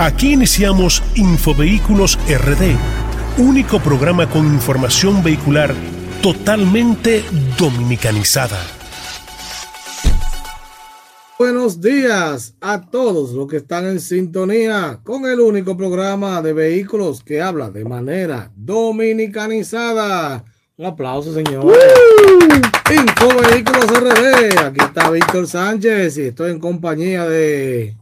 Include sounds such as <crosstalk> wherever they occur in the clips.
Aquí iniciamos Infovehículos RD, único programa con información vehicular totalmente dominicanizada. Buenos días a todos los que están en sintonía con el único programa de vehículos que habla de manera dominicanizada. Un aplauso, señor. Info Vehículos RD. Aquí está Víctor Sánchez y estoy en compañía de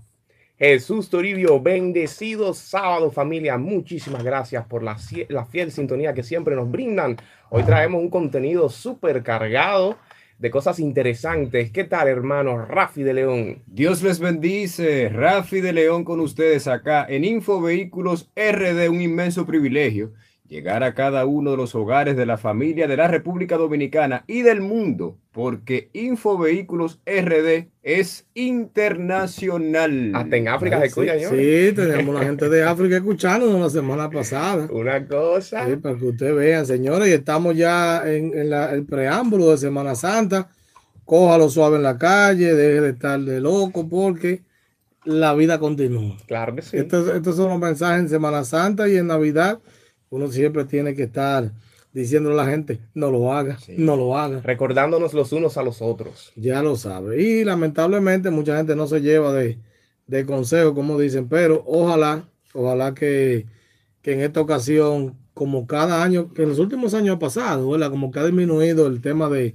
Jesús Toribio, bendecido sábado familia. Muchísimas gracias por la, la, fiel sintonía que siempre nos brindan. Hoy traemos un contenido súper cargado de cosas interesantes. ¿Qué tal hermano Rafi de León? Dios les bendice. Rafi de León con ustedes acá en Info Vehículos RD, un inmenso privilegio llegar a cada uno de los hogares de la familia de la República Dominicana y del mundo, porque Infovehículos RD es internacional. Hasta en África se escucha, Sí, tenemos la gente de África escuchándonos la semana pasada. <laughs> Una cosa. Sí, para que ustedes vean, señores, y estamos ya en, el preámbulo de Semana Santa. Cójalo suave en la calle, deje de estar de loco, porque la vida continúa. Claro que sí. Estos, estos son los mensajes en Semana Santa y en Navidad uno siempre tiene que estar diciéndole a la gente, no lo haga, no lo haga. Recordándonos los unos a los otros. Ya lo sabe. Y lamentablemente mucha gente no se lleva de, de consejo, como dicen, pero ojalá, ojalá que, en esta ocasión, como cada año, que en los últimos años ha pasado, ¿verdad? Como que ha disminuido el tema de,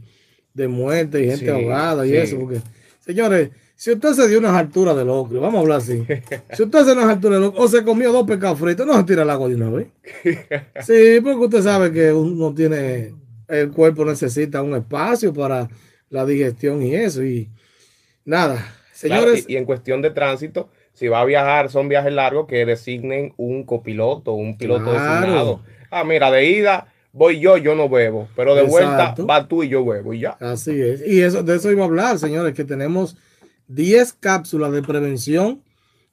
muerte y gente ahogada y eso, porque, señores, si usted se dio unas alturas de locro, vamos a hablar así. <laughs> Si usted se dio unas alturas de locro o se comió dos pescados fritos, no se tira el agua de una vez. <laughs> Sí, porque usted sabe que uno tiene, el cuerpo necesita un espacio para la digestión y eso. Y nada, señores. y, en cuestión de tránsito, si va a viajar, son viajes largos, que designen un copiloto, un piloto designado. Ah, mira, de ida voy yo, yo no bebo, pero de vuelta va tú y yo bebo y ya. Así es. Y eso, de eso iba a hablar, señores, que tenemos 10 cápsulas de prevención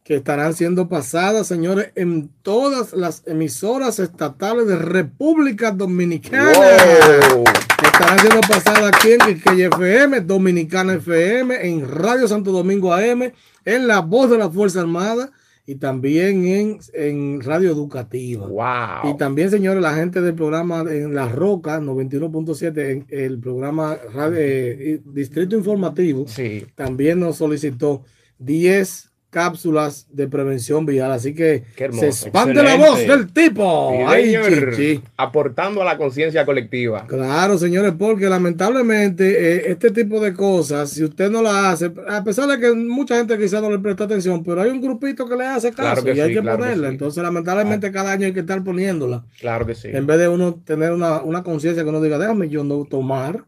que estarán siendo pasadas, señores, en todas las emisoras estatales de República Dominicana. Estarán siendo pasadas aquí en KFM, Dominicana FM, en Radio Santo Domingo AM, en La Voz de la Fuerza Armada y también en, en Radio Educativa. Wow. Y también, señores, la gente del programa en La Roca 91.7, el programa eh, Distrito Informativo, sí. también nos solicitó 10 cápsulas de prevención vial. Así que se expande la voz del tipo. aportando a la conciencia colectiva. Claro, señores, porque lamentablemente eh, este tipo de cosas, si usted no la hace, a pesar de que mucha gente quizá no le presta atención, pero hay un grupito que le hace caso y hay que ponerla. Entonces, lamentablemente, cada año hay que estar poniéndola. Claro que sí. En vez de uno tener una, una conciencia que uno diga, déjame yo no tomar,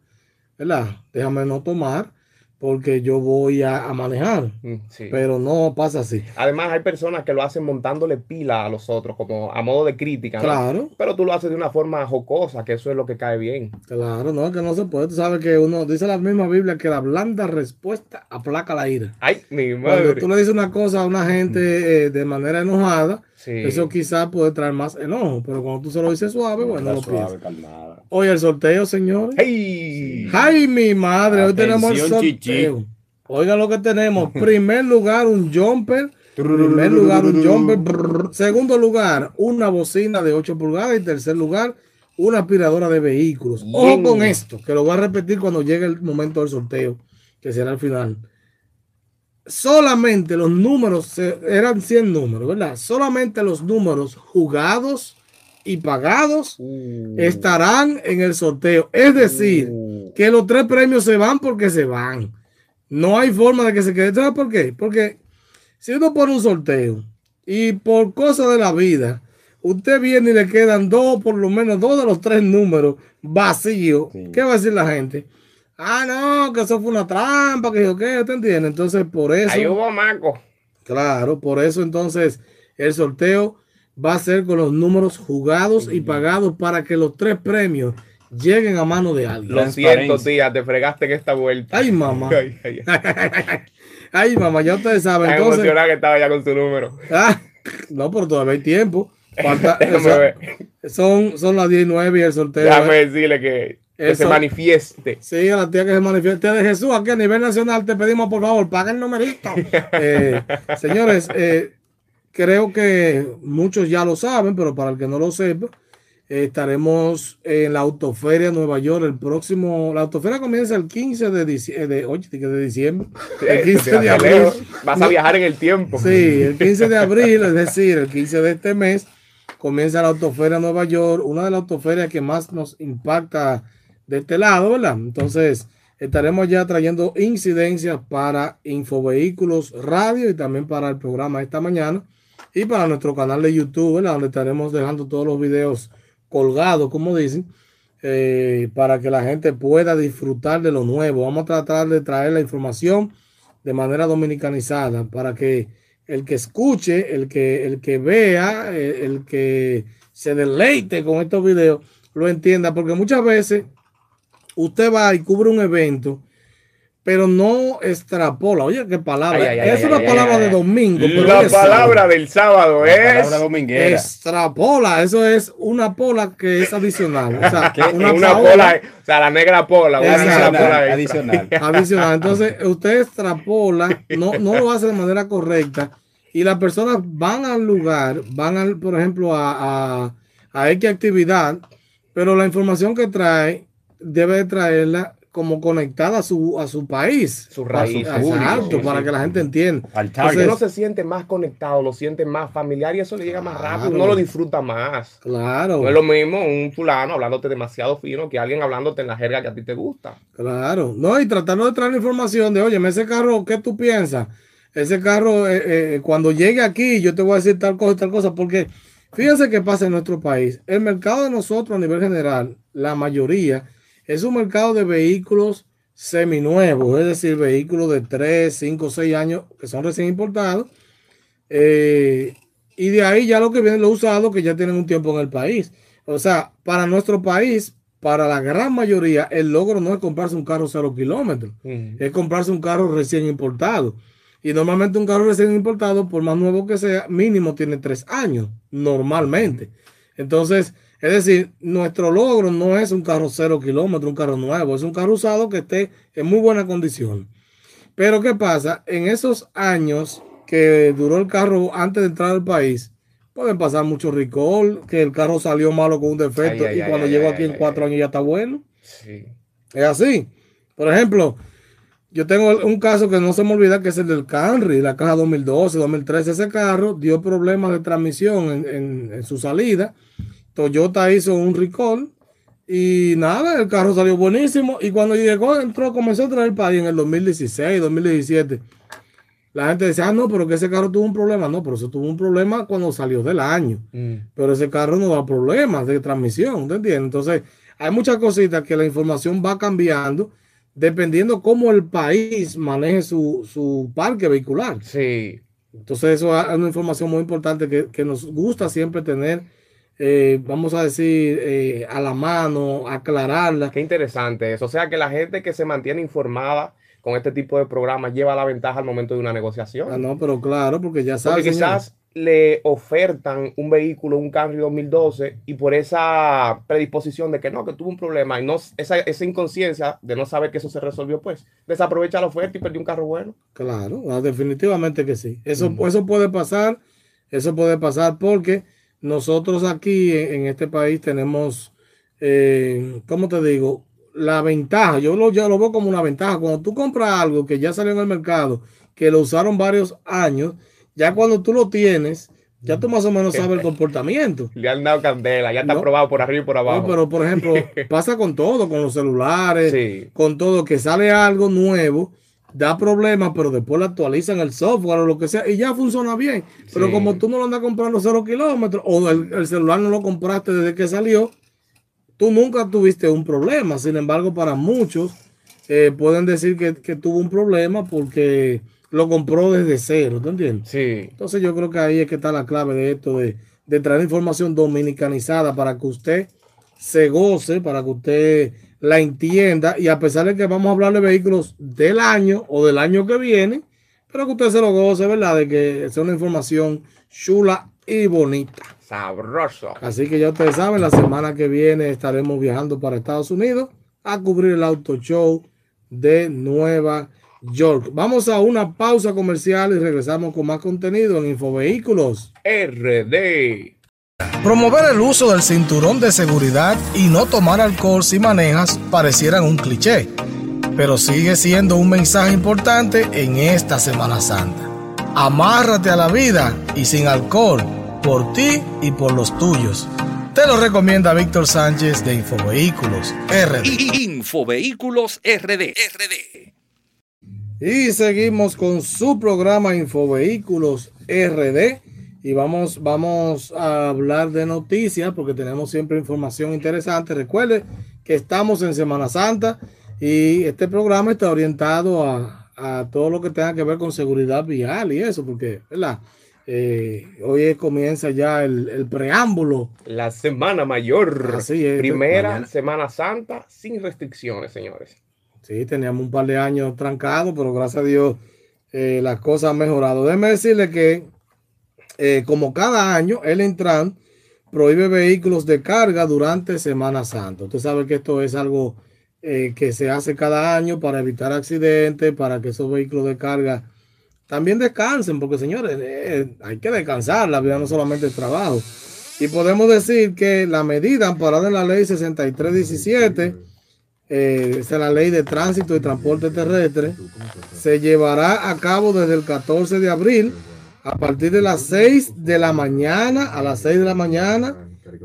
¿verdad? Déjame no tomar porque yo voy a, manejar. Mm, pero no pasa así. Además, hay personas que lo hacen montándole pila a los otros, como a modo de crítica. Claro. Pero tú lo haces de una forma jocosa, que eso es lo que cae bien. Claro, no, que no se puede. Tú sabes que uno dice la misma Biblia que la blanda respuesta aplaca la ira. Ay, mi madre. Cuando tú le dices una cosa a una gente eh, de manera enojada, eso quizás puede traer más enojo. Pero cuando tú se lo dices suave, bueno, lo suave, calmada. Hoy el sorteo, señores. ¡Hey! ¡Ay, mi madre! Hoy tenemos el sorteo. Oiga lo que tenemos. <laughs> Primer lugar, un jumper. Primer lugar, un jumper. Segundo lugar, una bocina de 8 pulgadas. Y tercer lugar, una aspiradora de vehículos. Ojo con esto, que lo voy a repetir cuando llegue el momento del sorteo, que será al final. Solamente los números, eran 100 números, ¿verdad? Solamente los números jugados y pagados uh. estarán en el sorteo. Es decir, uh. que los tres premios se van porque se van. No hay forma de que se quede. ¿Sabes por qué? Porque si uno pone un sorteo y por cosas de la vida, usted viene y le quedan dos, por lo menos dos de los tres números vacíos, ¿qué va a decir la gente? Ah, no, que eso fue una trampa, que yo qué, ¿te entiende? Entonces, por eso. Ahí hubo maco. Claro, por eso entonces el sorteo va a ser con los números jugados y pagados para que los tres premios lleguen a mano de alguien. Lo siento, tía, te fregaste en esta vuelta. Ay, mamá. <laughs> <laughs> Ay, mamá, ya ustedes saben. Entonces, emocionada que estaba ya con su número. <laughs> Ah, no, pero todavía hay tiempo. son, son las 19 y el sorteo. Déjame decirle que, se manifieste. Sí, a la tía que se manifieste. De Jesús, aquí a nivel nacional te pedimos por favor, paga el numerito. <laughs> Eh, señores, eh, creo que muchos ya lo saben, pero para el que no lo sepa, eh, estaremos en la Autoferia Nueva York el próximo. La Autoferia comienza el 15 de, diciembre, de, oye, de diciembre. El 15 de abril. Vas a viajar en el tiempo. Sí, el 15 de abril, es decir, el 15 de este mes, comienza la Autoferia Nueva York, una de las autoferias que más nos impacta de este lado, ¿verdad? Entonces, estaremos ya trayendo incidencias para Infovehículos Radio y también para el programa esta mañana y para nuestro canal de YouTube, ¿verdad? donde estaremos dejando todos los videos colgados, como dicen, eh, para que la gente pueda disfrutar de lo nuevo. Vamos a tratar de traer la información de manera dominicanizada para que el que escuche, el que, el que vea, el, el que se deleite con estos videos, lo entienda, porque muchas veces usted va y cubre un evento, pero no extrapola. Oye, qué palabra. es una palabra de domingo. la palabra del sábado es extrapola. Eso es una pola que es adicional. O sea, <laughs> una, pola, o sea, la negra pola. adicional, <laughs> adicional. Entonces, usted extrapola, no, no lo hace de manera correcta. Y las personas van al lugar, van, al, por ejemplo, a, a, a X actividad, pero la información que trae debe traerla como conectada a su, a su país. Su raíz. Exacto, para que la gente entienda. Entonces, uno se siente más conectado, lo siente más familiar y eso le llega más rápido, uno lo disfruta más. Claro. No es lo mismo un fulano hablándote demasiado fino que alguien hablándote en la jerga que a ti te gusta. Claro. No, y tratando de traer información de, oye, ese carro, ¿qué tú piensas? Ese carro, eh, eh, cuando llegue aquí, yo te voy a decir tal cosa, tal cosa, porque fíjense qué pasa en nuestro país. El mercado de nosotros a nivel general, la mayoría, es un mercado de vehículos seminuevos, es decir, vehículos de 3, 5, 6 años que son recién importados. Eh, y de ahí ya lo que vienen los usados que ya tienen un tiempo en el país. O sea, para nuestro país, para la gran mayoría, el logro no es comprarse un carro cero kilómetros, es comprarse un carro recién importado. Y normalmente un carro recién importado, por más nuevo que sea, mínimo tiene tres años, normalmente. Entonces, es decir, nuestro logro no es un carro cero kilómetros, un carro nuevo, es un carro usado que esté en muy buena condición. Pero ¿qué pasa? En esos años que duró el carro antes de entrar al país, pueden pasar muchos recall, que el carro salió malo con un defecto y cuando llegó aquí en cuatro años ya está bueno. Sí. Es así. Por ejemplo, yo tengo un caso que no se me olvida, que es el del Camry, la caja 2012, 2013. Ese carro dio problemas de transmisión en su salida Toyota hizo un recall y nada, el carro salió buenísimo. Y cuando llegó, entró, comenzó a traer el país en el 2016, 2017. La gente decía, ah, no, pero que ese carro tuvo un problema. No, pero eso tuvo un problema cuando salió del año. Mm. Pero ese carro no da problemas de transmisión, ¿te entiendes? Entonces, hay muchas cositas que la información va cambiando dependiendo cómo el país maneje su, su parque vehicular. Sí. Entonces, eso es una información muy importante que, que nos gusta siempre tener eh, vamos a decir, eh, a la mano, aclararla. Qué interesante eso. O sea que la gente que se mantiene informada con este tipo de programas lleva la ventaja al momento de una negociación. Ah, no, pero claro, porque ya sabes. Porque quizás le ofertan un vehículo, un Camry 2012, y por esa predisposición de que no, que tuvo un problema, y no esa, esa inconsciencia de no saber que eso se resolvió, pues desaprovecha la oferta y perdió un carro bueno. Claro, ah, definitivamente que sí. Eso, eso puede pasar, eso puede pasar porque nosotros aquí en, este país tenemos, eh, ¿cómo te digo? La ventaja, yo lo, yo lo veo como una ventaja. Cuando tú compras algo que ya salió en el mercado, que lo usaron varios años, ya cuando tú lo tienes, ya tú más o menos sabes el <laughs> comportamiento. Le han dado candela, ya está probado por arriba y por abajo. No, pero por ejemplo, <laughs> pasa con todo, con los celulares, con todo, que sale algo nuevo da problemas, pero después le actualizan el software o lo que sea y ya funciona bien. Pero como tú no lo andas comprando cero kilómetros o el, celular no lo compraste desde que salió, tú nunca tuviste un problema. Sin embargo, para muchos eh, pueden decir que, tuvo un problema porque lo compró desde cero, ¿tú entiendes? Sí. Entonces yo creo que ahí es que está la clave de esto, de, de traer información dominicanizada para que usted se goce, para que usted la entienda y a pesar de que vamos a hablar de vehículos del año o del año que viene, pero que usted se lo goce, ¿verdad? De que sea una información chula y bonita. Sabroso. Así que ya ustedes saben, la semana que viene estaremos viajando para Estados Unidos a cubrir el auto show de Nueva York. Vamos a una pausa comercial y regresamos con más contenido en Infovehículos RD. Promover el uso del cinturón de seguridad y no tomar alcohol si manejas parecieran un cliché, pero sigue siendo un mensaje importante en esta Semana Santa. Amárrate a la vida y sin alcohol, por ti y por los tuyos. Te lo recomienda Víctor Sánchez de Infovehículos RD. Infovehículos RD. RD. Y seguimos con su programa Infovehículos RD. Y vamos, vamos a hablar de noticias porque tenemos siempre información interesante. Recuerde que estamos en Semana Santa y este programa está orientado a, a todo lo que tenga que ver con seguridad vial y eso, porque, ¿verdad? Eh, hoy comienza ya el, el, preámbulo. La Semana Mayor. Así es. Primera mañana. Semana Santa sin restricciones, señores. Sí, teníamos un par de años trancados, pero gracias a Dios eh, las cosas han mejorado. Déjeme decirle que, eh, como cada año, el Intran prohíbe vehículos de carga durante Semana Santa. Usted sabe que esto es algo eh, que se hace cada año para evitar accidentes, para que esos vehículos de carga también descansen, porque señores, eh, hay que descansar, la vida no solamente el trabajo. Y podemos decir que la medida amparada en la ley 6317, eh, es la ley de tránsito y transporte terrestre, se llevará a cabo desde el 14 de abril a partir de las 6 de la mañana, a las 6 de la mañana.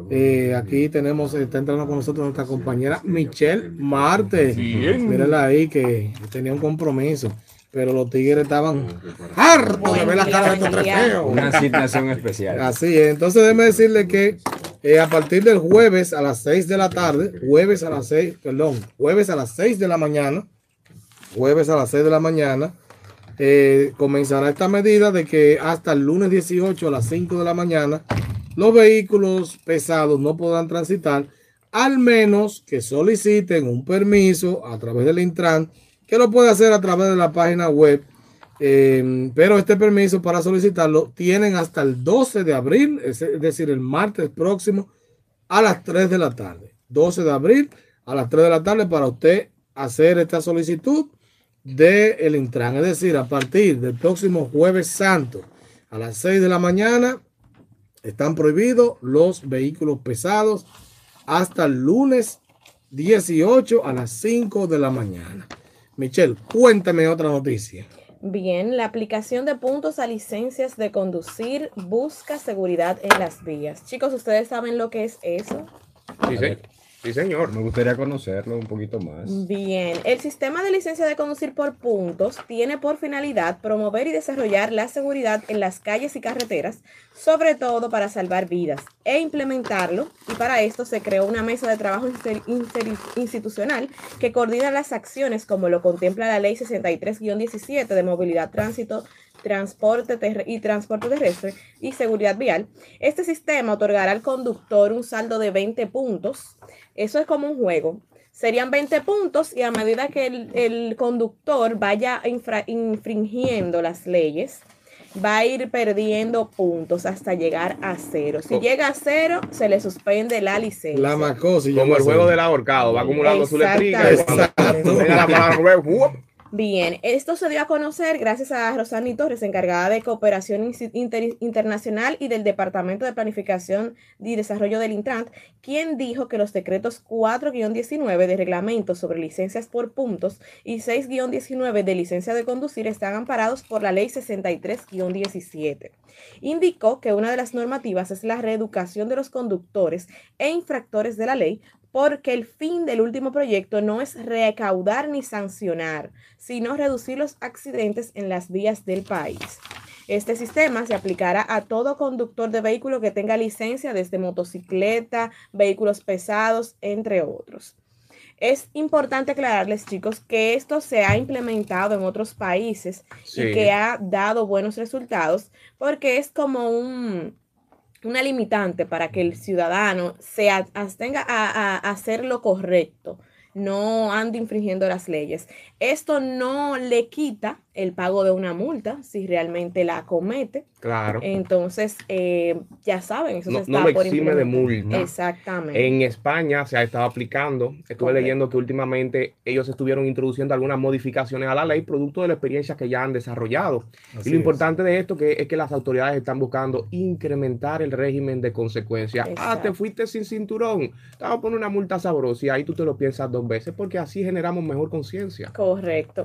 Eh, aquí tenemos, está entrando con nosotros nuestra compañera Michelle Marte. Mírenla ahí que tenía un compromiso pero los tigres estaban hartos de ver la cara de estos tres feos. Una asignación especial. Así es. Entonces, déjeme decirle que eh, a partir del jueves a las 6 de la tarde, jueves a las 6, perdón, jueves a las 6 de la mañana, jueves a las 6 de la mañana, eh, comenzará esta medida de que hasta el lunes 18 a las 5 de la mañana, los vehículos pesados no podrán transitar, al menos que soliciten un permiso a través del Intran que lo puede hacer a través de la página web. Eh, pero este permiso para solicitarlo tienen hasta el 12 de abril, es, decir, el martes próximo a las 3 de la tarde. 12 de abril a las 3 de la tarde para usted hacer esta solicitud del el Intran. Es decir, a partir del próximo jueves santo a las 6 de la mañana están prohibidos los vehículos pesados hasta el lunes 18 a las 5 de la mañana. Michelle, cuéntame otra noticia. Bien, la aplicación de puntos a licencias de conducir busca seguridad en las vías. Chicos, ¿ustedes saben lo que es eso? Sí, sí. Sí, señor. Me gustaría conocerlo un poquito más. Bien, el sistema de licencia de conducir por puntos tiene por finalidad promover y desarrollar la seguridad en las calles y carreteras, sobre todo para salvar vidas, e implementarlo. Y para esto se creó una mesa de trabajo institucional que coordina las acciones como lo contempla la Ley 63-17 de Movilidad, Tránsito transporte y transporte terrestre y seguridad vial. Este sistema otorgará al conductor un saldo de 20 puntos. Eso es como un juego. Serían 20 puntos y a medida que el, el conductor vaya infra, infringiendo las leyes, va a ir perdiendo puntos hasta llegar a cero. Si oh. llega a cero, se le suspende la licencia. La macosa. Como el juego del ahorcado, va acumulando su letrica. Bien, esto se dio a conocer gracias a Rosani Torres, encargada de cooperación inter internacional y del Departamento de Planificación y Desarrollo del Intrant, quien dijo que los decretos 4-19 de reglamento sobre licencias por puntos y 6-19 de licencia de conducir están amparados por la ley 63-17. Indicó que una de las normativas es la reeducación de los conductores e infractores de la ley porque el fin del último proyecto no es recaudar ni sancionar, sino reducir los accidentes en las vías del país. Este sistema se aplicará a todo conductor de vehículo que tenga licencia desde motocicleta, vehículos pesados, entre otros. Es importante aclararles, chicos, que esto se ha implementado en otros países sí. y que ha dado buenos resultados porque es como un, una limitante para que el ciudadano se abstenga a, a, a, hacer lo correcto, no ande infringiendo las leyes. Esto no le quita el pago de una multa si realmente la comete. Claro. Entonces, eh, ya saben, eso No, se no está lo por exime de multa. Exactamente. En España se ha estado aplicando. Estuve leyendo que últimamente ellos estuvieron introduciendo algunas modificaciones a la ley producto de la experiencia que ya han desarrollado. Así y lo es. importante de esto que, es que las autoridades están buscando incrementar el régimen de consecuencias. Ah, te fuiste sin cinturón. Te vamos a poner una multa sabrosa y ahí tú te lo piensas dos veces porque así generamos mejor conciencia. Correcto.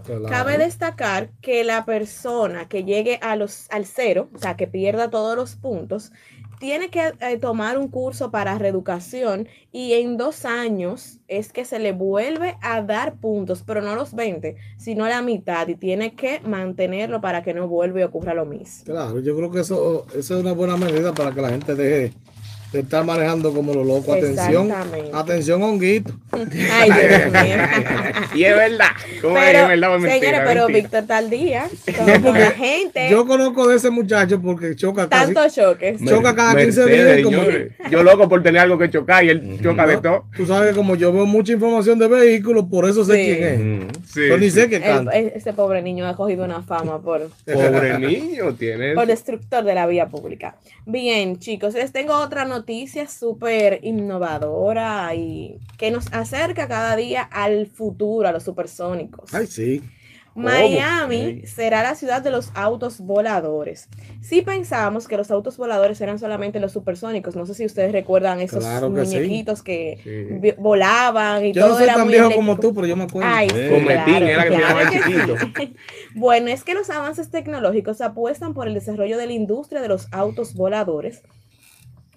Claro. Cabe destacar que la persona que llegue a los, al cero, o sea, que pierda todos los puntos, tiene que eh, tomar un curso para reeducación y en dos años es que se le vuelve a dar puntos, pero no los 20, sino la mitad y tiene que mantenerlo para que no vuelva y ocurra lo mismo. Claro, yo creo que eso, eso es una buena medida para que la gente deje de estar manejando como los locos. Atención, Exactamente. atención, honguito. <laughs> Ay, Dios mío. <laughs> y es verdad. ¿Cómo es? Pero, Es verdad o es mentira, señores, pero mentira. Víctor está al día <laughs> con, No, con porque la gente. Yo conozco de ese muchacho porque choca casi. tantos choques. Choca cada 15 Mercedes, días, como- señores. Yo loco por tener algo que chocar y él choca de todo. Tú sabes que como yo veo mucha información de vehículos, por eso sé Sí. quién es. Sí, Yo ni sí. sé qué El- canta. ese pobre niño ha cogido una fama por, Pobre niño, tiene. por destructor de la vía pública. Bien, chicos, les tengo otra noticia súper innovadora y que nos acerca cada día al futuro, a los supersónicos. Ay, sí. Miami será la ciudad de los autos voladores. Si pensábamos que los autos voladores eran solamente los supersónicos, no sé si ustedes recuerdan esos Claro que sí. muñequitos que Sí. volaban y Yo todo no soy era tan viejo eléctrico. como tú, pero yo me acuerdo. Ay, sí, claro, era que claro llamaba el que chiquito. sí. <laughs> Bueno, es que los avances tecnológicos apuestan por el desarrollo de la industria de los autos voladores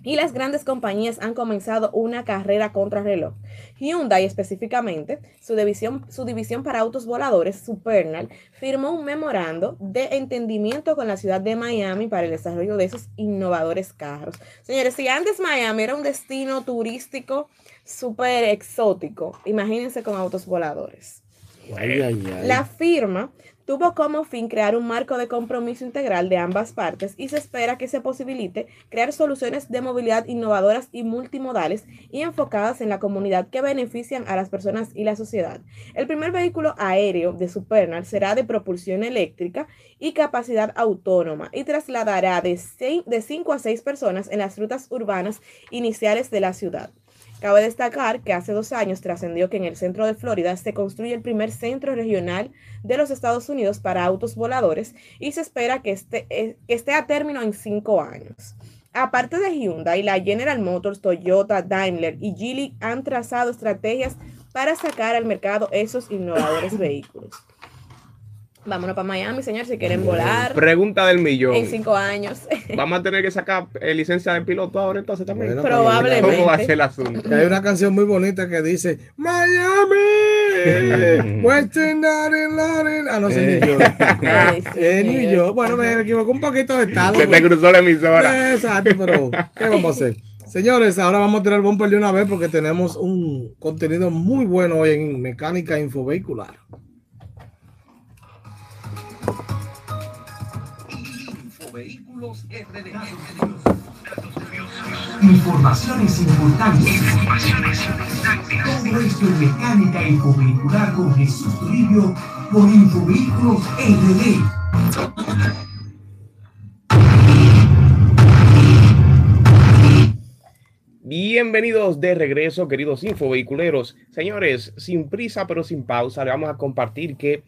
y las grandes compañías han comenzado una carrera contra reloj. Hyundai específicamente, su división, su división para autos voladores, Supernal, firmó un memorando de entendimiento con la ciudad de Miami para el desarrollo de esos innovadores carros. Señores, si antes Miami era un destino turístico súper exótico, imagínense con autos voladores. Ay, ay, ay. La firma tuvo como fin crear un marco de compromiso integral de ambas partes y se espera que se posibilite crear soluciones de movilidad innovadoras y multimodales y enfocadas en la comunidad que benefician a las personas y la sociedad. El primer vehículo aéreo de Supernal será de propulsión eléctrica y capacidad autónoma y trasladará de 5 a 6 personas en las rutas urbanas iniciales de la ciudad. Cabe destacar que hace dos años trascendió que en el centro de Florida se construye el primer centro regional de los Estados Unidos para autos voladores y se espera que esté, eh, esté a término en cinco años. Aparte de Hyundai, la General Motors, Toyota, Daimler y Geely han trazado estrategias para sacar al mercado esos innovadores vehículos. Vámonos para Miami, señor, si quieren volar Pregunta del millón. en cinco años. <laughs> Vamos a tener que sacar eh, licencia de piloto ahora entonces también. Bueno, Probablemente. ¿Cómo va a ser el asunto? Que hay una canción muy bonita que dice Miami, <laughs> Western Latin. Ah, no sé ni <laughs> señor. yo. Bueno, me equivoqué un poquito de estado. Se te pues. cruzó la emisora. Exacto, pero ¿qué vamos a hacer? Señores, ahora vamos a tirar el bumper de una vez porque tenemos un contenido muy bueno hoy en mecánica infovehicular. Infovehículos RD. Informaciones importantes. Todo esto en mecánica infovehicular con Jesús Toribio por Infovehículos RD. Bienvenidos de regreso, queridos infovehiculeros. Señores, sin prisa pero sin pausa, le vamos a compartir que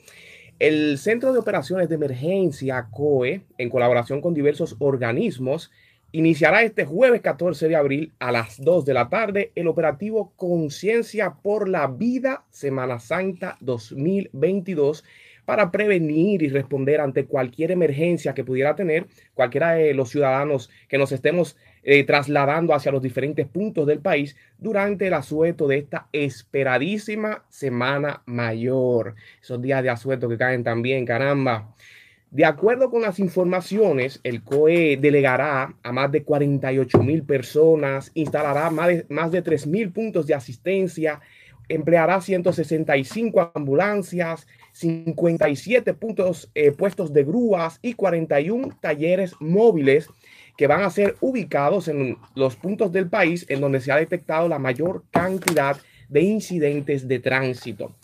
el Centro de Operaciones de Emergencia, COE, en colaboración con diversos organismos, iniciará este jueves 14 de abril a las 2 de la tarde el operativo Conciencia por la Vida Semana Santa 2022 para prevenir y responder ante cualquier emergencia que pudiera tener cualquiera de los ciudadanos que nos estemos eh, trasladando hacia los diferentes puntos del país durante el asueto de esta esperadísima Semana Mayor. Esos días de asueto que caen también, caramba. De acuerdo con las informaciones, el COE delegará a más de 48 mil personas, instalará más de, más de 3 mil puntos de asistencia, empleará 165 ambulancias, 57 puntos, eh, puestos de grúas y 41 talleres móviles que van a ser ubicados en los puntos del país en donde se ha detectado la mayor cantidad de incidentes de tránsito.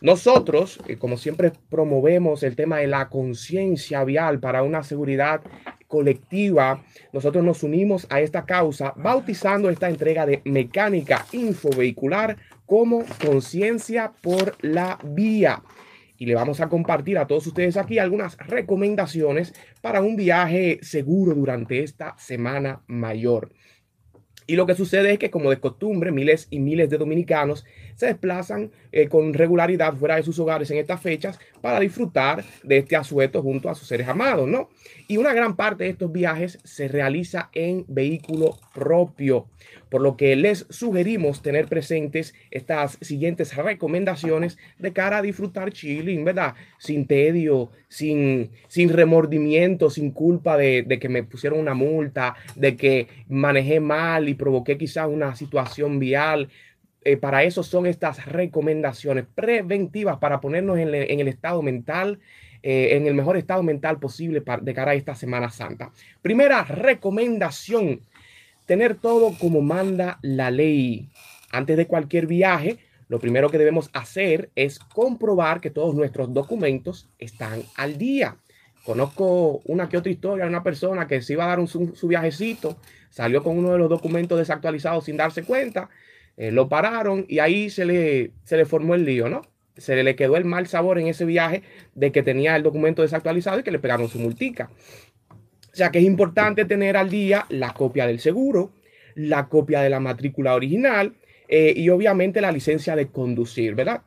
Nosotros, eh, como siempre, promovemos el tema de la conciencia vial para una seguridad colectiva. Nosotros nos unimos a esta causa bautizando esta entrega de mecánica infovehicular como conciencia por la vía. Y le vamos a compartir a todos ustedes aquí algunas recomendaciones para un viaje seguro durante esta semana mayor. Y lo que sucede es que, como de costumbre, miles y miles de dominicanos se desplazan eh, con regularidad fuera de sus hogares en estas fechas para disfrutar de este asueto junto a sus seres amados, ¿no? Y una gran parte de estos viajes se realiza en vehículo propio, por lo que les sugerimos tener presentes estas siguientes recomendaciones de cara a disfrutar chilling, ¿verdad? Sin tedio, sin, sin remordimiento, sin culpa de, de que me pusieron una multa, de que manejé mal y provoqué quizás una situación vial. Eh, para eso son estas recomendaciones preventivas para ponernos en, en el estado mental eh, en el mejor estado mental posible para, de cara a esta Semana Santa. Primera recomendación, tener todo como manda la ley. Antes de cualquier viaje, lo primero que debemos hacer es comprobar que todos nuestros documentos están al día. Conozco una que otra historia de una persona que se iba a dar un, su, su, viajecito, salió con uno de los documentos desactualizados sin darse cuenta, eh, lo pararon y ahí se le, se le formó el lío, ¿no? se le quedó el mal sabor en ese viaje de que tenía el documento desactualizado y que le pegaron su multica. O sea que es importante tener al día la copia del seguro, la copia de la matrícula original eh, y obviamente la licencia de conducir, ¿verdad?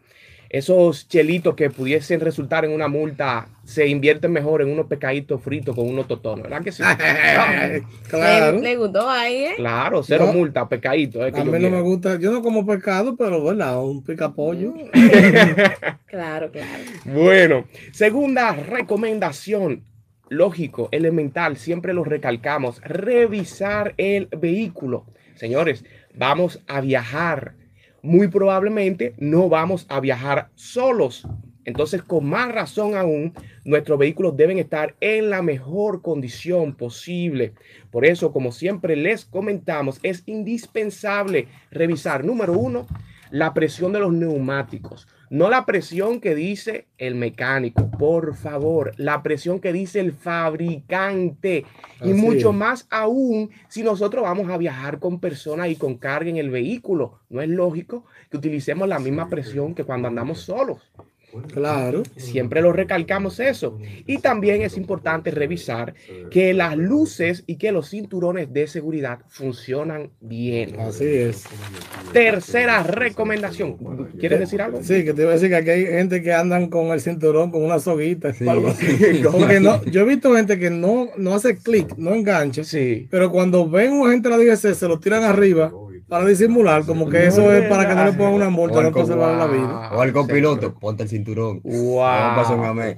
Esos chelitos que pudiesen resultar en una multa se invierten mejor en unos pescaditos fritos con unos totones, ¿verdad que sí? <laughs> claro. Le, le, gustó ahí, ¿eh? Claro, cero no, multa, pescadito. Es que a mí no quiero. me gusta, yo no como pescado, pero ¿verdad? Un picapollo. <laughs> claro, claro. Bueno, segunda recomendación, lógico, elemental, siempre lo recalcamos, revisar el vehículo. Señores, vamos a viajar. Muy probablemente no vamos a viajar solos. Entonces, con más razón aún, nuestros vehículos deben estar en la mejor condición posible. Por eso, como siempre les comentamos, es indispensable revisar, número uno, la presión de los neumáticos. No la presión que dice el mecánico, por favor, la presión que dice el fabricante. Así y mucho es. más aún si nosotros vamos a viajar con personas y con carga en el vehículo. No es lógico que utilicemos la misma presión que cuando andamos solos. Claro. Siempre lo recalcamos eso. Y también es importante revisar que las luces y que los cinturones de seguridad funcionan bien. Así es. Tercera recomendación. ¿Quieres decir algo? Sí, que te iba a decir que aquí hay gente que andan con el cinturón con una soguita. Sí. Porque <laughs> no, yo he visto gente que no, no hace clic, no engancha. Sí. Pero cuando ven un gente de la DGC, se lo tiran arriba para disimular, como que eso no es para que no le pongan una multa, no conservar la vida. O al copiloto, ponte el cinturón. Wow.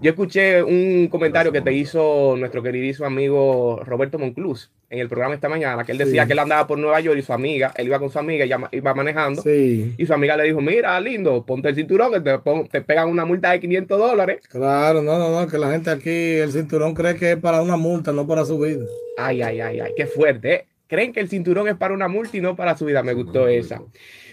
Yo escuché un comentario que te hizo nuestro queridísimo amigo Roberto Moncluz en el programa esta mañana, que él decía sí. que él andaba por Nueva York y su amiga, él iba con su amiga, ella iba manejando, sí. y su amiga le dijo, mira, lindo, ponte el cinturón, que te, pon, te pegan una multa de 500 dólares. Claro, no, no, no, que la gente aquí, el cinturón cree que es para una multa, no para su vida. Ay, ay, ay, ay, qué fuerte, ¿eh? Creen que el cinturón es para una multa y no para su vida. Me gustó esa.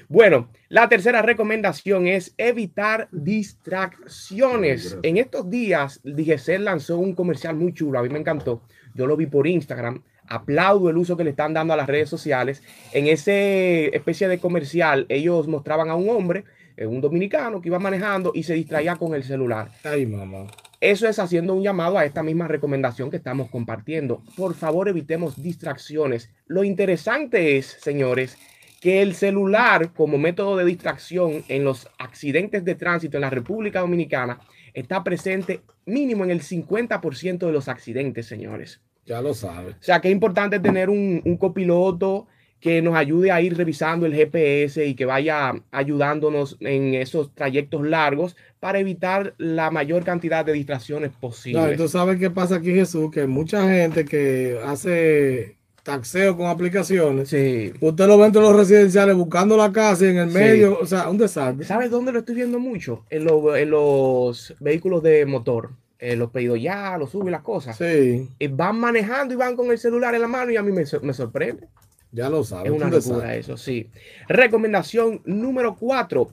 Bueno, la tercera recomendación es evitar distracciones. En estos días, DGC lanzó un comercial muy chulo. A mí me encantó. Yo lo vi por Instagram. Aplaudo el uso que le están dando a las redes sociales. En ese especie de comercial, ellos mostraban a un hombre, eh, un dominicano, que iba manejando y se distraía con el celular. Ay, mamá. Eso es haciendo un llamado a esta misma recomendación que estamos compartiendo. Por favor, evitemos distracciones. Lo interesante es, señores, que el celular como método de distracción en los accidentes de tránsito en la República Dominicana está presente mínimo en el 50% de los accidentes, señores. Ya lo sabes. O sea, que es importante tener un, un copiloto que nos ayude a ir revisando el GPS y que vaya ayudándonos en esos trayectos largos para evitar la mayor cantidad de distracciones posibles. No, tú sabes qué pasa aquí, Jesús, que mucha gente que hace taxeo con aplicaciones, sí. usted lo ve entre los residenciales buscando la casa y en el medio, o sea, un desastre. ¿Sabes dónde lo estoy viendo mucho? En, lo, en los vehículos de motor. Eh, los pedidos ya, los sube las cosas. Sí. Y van manejando y van con el celular en la mano y a mí me, me sorprende. Ya lo sabes. Es una locura eso, sí. Recomendación número cuatro.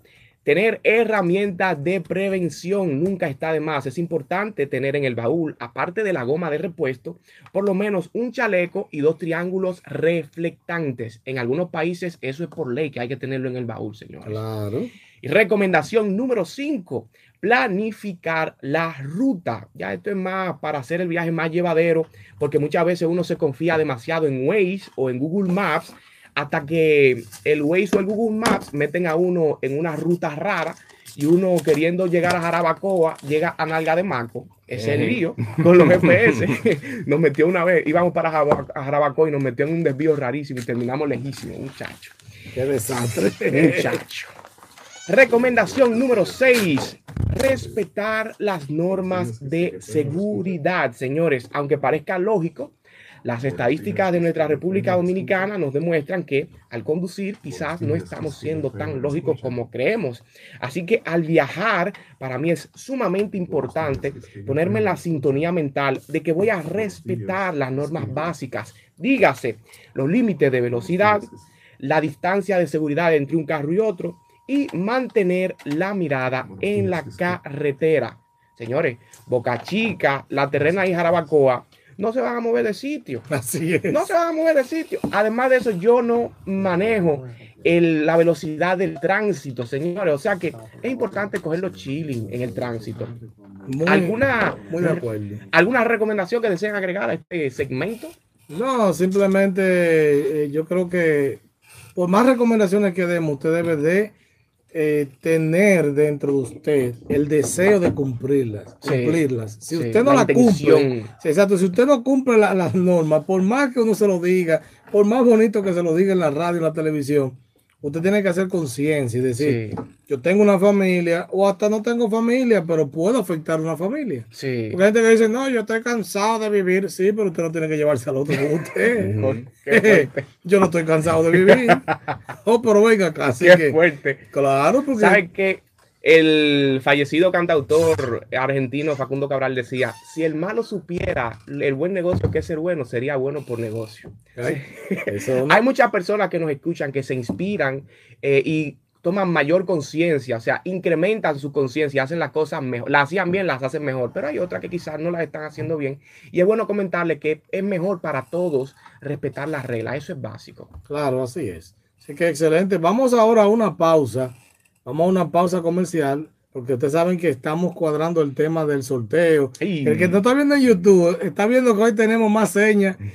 Tener herramientas de prevención nunca está de más. Es importante tener en el baúl, aparte de la goma de repuesto, por lo menos un chaleco y dos triángulos reflectantes. En algunos países eso es por ley que hay que tenerlo en el baúl, señores. Claro. Y recomendación número 5, planificar la ruta. Ya esto es más para hacer el viaje más llevadero, porque muchas veces uno se confía demasiado en Waze o en Google Maps hasta que el Waze o el Google Maps meten a uno en una ruta rara y uno queriendo llegar a Jarabacoa llega a Nalga de Maco. Ese es el lío <laughs> con los GPS. <laughs> Nos metió una vez, íbamos para Jarabacoa y nos metió en un desvío rarísimo y terminamos lejísimos, muchacho. Qué desastre. Muchacho. Recomendación número 6. Respetar las normas de seguridad, señores. Aunque parezca lógico, las estadísticas de nuestra República Dominicana nos demuestran que al conducir quizás no estamos siendo tan lógicos como creemos. Así que al viajar, para mí es sumamente importante ponerme en la sintonía mental de que voy a respetar las normas básicas. Dígase, los límites de velocidad, la distancia de seguridad entre un carro y otro y mantener la mirada en la carretera. Señores, Boca Chica, La Terrena y Jarabacoa no se van a mover de sitio. <laughs> Así es. No se van a mover de sitio. Además de eso, yo no manejo el- la velocidad del tránsito, señores. O sea que es importante cogerlo chilling en el tránsito. Muy, ¿Alguna, muy de acuerdo. ¿Alguna recomendación que deseen agregar a este segmento? No, simplemente eh, yo creo que por más recomendaciones que demos, usted debe de eh, tener dentro de usted el deseo de cumplirlas. Sí, cumplirlas. Si sí, usted no la la, cumple, sí, exacto, si usted no cumple la- las normas, por más que uno se lo diga, por más bonito que se lo diga en la radio, en la televisión, usted tiene que hacer conciencia y decir, Sí, yo tengo una familia o hasta no tengo familia, pero puedo afectar a una familia. sí. Porque hay gente que dice, no, yo estoy cansado de vivir. Sí, pero usted no tiene que llevarse al otro <laughs> con usted. Qué <laughs> yo no estoy cansado de vivir. <laughs> Oh, pero venga acá. Así Qué que, fuerte. claro, porque ¿Sabe que el fallecido cantautor argentino Facundo Cabral decía, si el malo supiera el buen negocio que es ser bueno, sería bueno por negocio? Ay, <laughs> eso no- Hay muchas personas que nos escuchan que se inspiran eh, y toman mayor conciencia, o sea, incrementan su conciencia, hacen las cosas mejor, las hacían bien, las hacen mejor, pero hay otras que quizás no las están haciendo bien. Y es bueno comentarle que es mejor para todos respetar las reglas, eso es básico. Claro, así es. Así que excelente. Vamos ahora a una pausa. Vamos a una pausa comercial. Porque ustedes saben que estamos cuadrando el tema del sorteo. El que no está viendo en YouTube está viendo que hoy tenemos más señas. <laughs>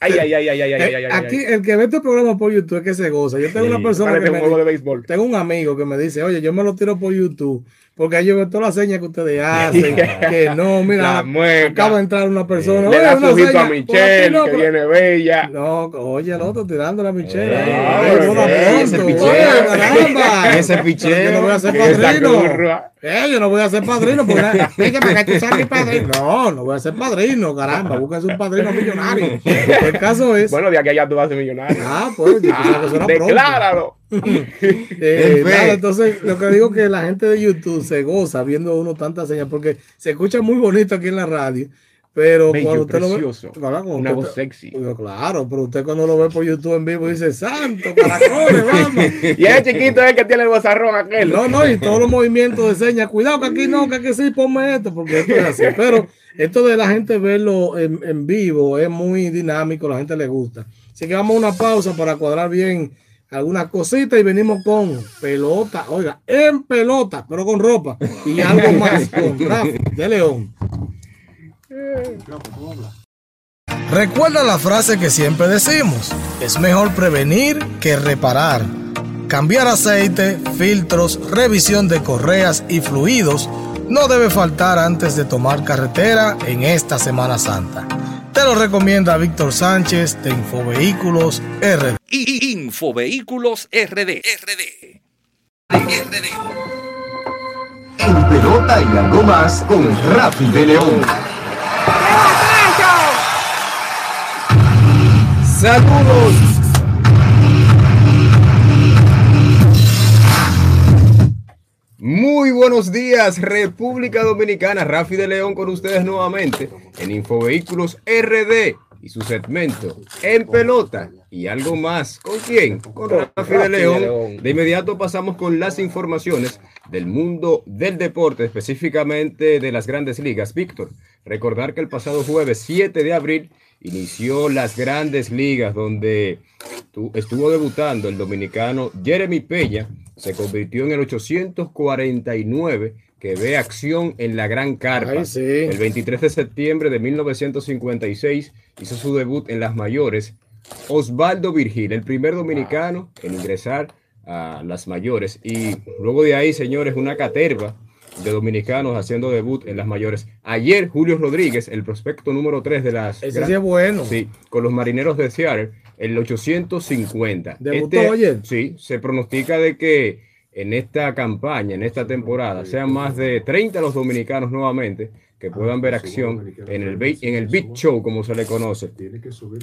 Ay, ay, ay, ay, ay, ay, ay, ay, Eh, ay, Aquí, ay. el que ve este programa por YouTube es que se goza. Yo tengo Sí, una persona que un me, de béisbol. Tengo un amigo que me dice, oye, yo me lo tiro por YouTube, porque ahí yo veo todas las señas que ustedes <laughs> hacen, que no, La mira, acaba de entrar una persona, Le da una seña, a Michelle, no, que pero- viene bella. No, oye, el otro tirándole a Michelle. Eh, la pronto, <laughs> ese caramba. Picheo. Yo no voy a ser padrino. Eh, yo no voy a ser padrino, porque <laughs> "Oye, ¿para qué tú seas mi padrino? No, no voy a ser padrino, caramba, búsquense un padrino millonario. El caso es, Bueno, de aquí a allá tú vas a ser millonario. ah, pues, que Ah, decláralo. Eh, nada, entonces, lo que digo es que la gente de YouTube se goza viendo uno tantas señas porque se escucha muy bonito aquí en la radio, pero Bello, cuando usted precioso. lo ve, Una voz sexy. Claro, pero usted cuando lo ve por YouTube en vivo dice, santo, caracoles, vamos. <laughs> Y ese chiquito es el que tiene el bozarrón aquel. No, no, y todos los movimientos de señas, cuidado que aquí no, que aquí sí, ponme esto, porque esto es así. Pero esto de la gente verlo en, en vivo es muy dinámico, la gente le gusta. Así que vamos a una pausa para cuadrar bien algunas cositas y venimos con pelota, oiga, en pelota, pero con ropa y <laughs> algo más con Rafi de León. Recuerda la frase que siempre decimos, es mejor prevenir que reparar. Cambiar aceite, filtros, revisión de correas y fluidos no debe faltar antes de tomar carretera en esta Semana Santa. Te lo recomienda Víctor Sánchez de Infovehículos R. I- Infovehículos RD. RD. RD. En pelota y algo más con Rafi de León. Saludos. Muy buenos días, República Dominicana. Rafi de León con ustedes nuevamente en Infovehículos RD. y su segmento en pelota y algo más. ¿Con quién? Con Rafi de León. De inmediato pasamos con las informaciones del mundo del deporte, específicamente de las grandes ligas. Víctor, recordar que el pasado jueves 7 de abril inició las grandes ligas donde estuvo debutando el dominicano Jeremy Peña, se convirtió en el 849 que ve acción en la Gran Carpa. El 23 de septiembre de 1956 hizo su debut en las mayores. Osvaldo Virgil, el primer dominicano en ingresar a las mayores. Y luego de ahí, señores, una caterva de dominicanos haciendo debut en las mayores. Ayer, Julio Rodríguez, el prospecto número 3 de las... Ese sí es bueno. Sí, con los marineros de Seattle, el 850. ¿Debutó este, ayer? Sí, se pronostica de que en esta campaña, en esta temporada, sean más de 30 los dominicanos nuevamente que puedan ver acción en el, en el Big Show, como se le conoce.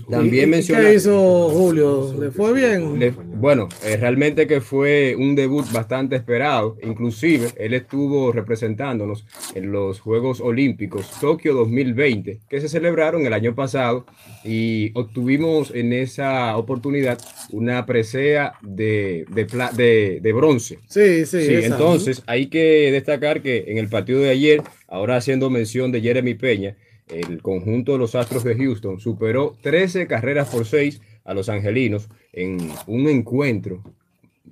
También menciona. ¿Qué hizo Julio? ¿Le fue bien? bueno, eh, realmente que fue un debut bastante esperado. Inclusive, él estuvo representándonos en los Juegos Olímpicos Tokio 2020, que se celebraron el año pasado, y obtuvimos en esa oportunidad una presea de, de, de, bronce. Sí, sí. sí entonces, hay que destacar que en el partido de ayer Ahora haciendo mención de Jeremy Peña, el conjunto de los Astros de Houston superó 13 carreras por 6 a los angelinos en un encuentro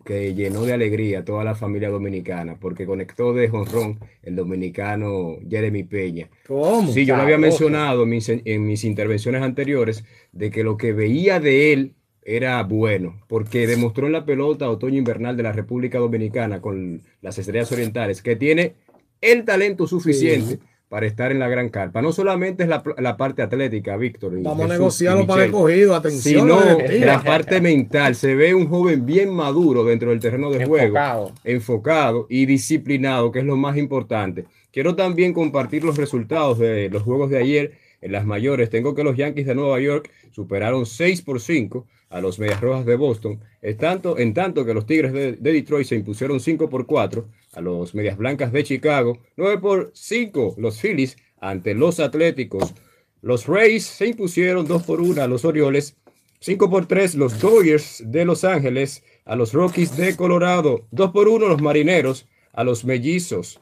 que llenó de alegría a toda la familia dominicana, porque conectó de jonrón el dominicano Jeremy Peña. ¿Cómo? Sí, yo lo había mencionado en mis, en mis intervenciones anteriores, de que lo que veía de él era bueno, porque demostró en la pelota otoño invernal de la República Dominicana con las Estrellas Orientales, que tiene el talento suficiente para estar en la gran carpa. No solamente es la, parte atlética, Víctor. Vamos a negociarlo para el cogido, atención. Sino la parte mental. Se ve un joven bien maduro dentro del terreno de juego. Enfocado y disciplinado, que es lo más importante. Quiero también compartir los resultados de los juegos de ayer en las mayores. Tengo que los Yankees de Nueva York superaron 6 por 5 a los Medias Rojas de Boston, en tanto, en tanto que los Tigres de, Detroit se impusieron 5 por 4 a los Medias Blancas de Chicago, 9 por 5 los Phillies ante los Atléticos. Los Rays se impusieron 2 por 1 a los Orioles, 5 por 3 los Dodgers de Los Ángeles a los Rockies de Colorado, 2 por 1 los Marineros a los Mellizos.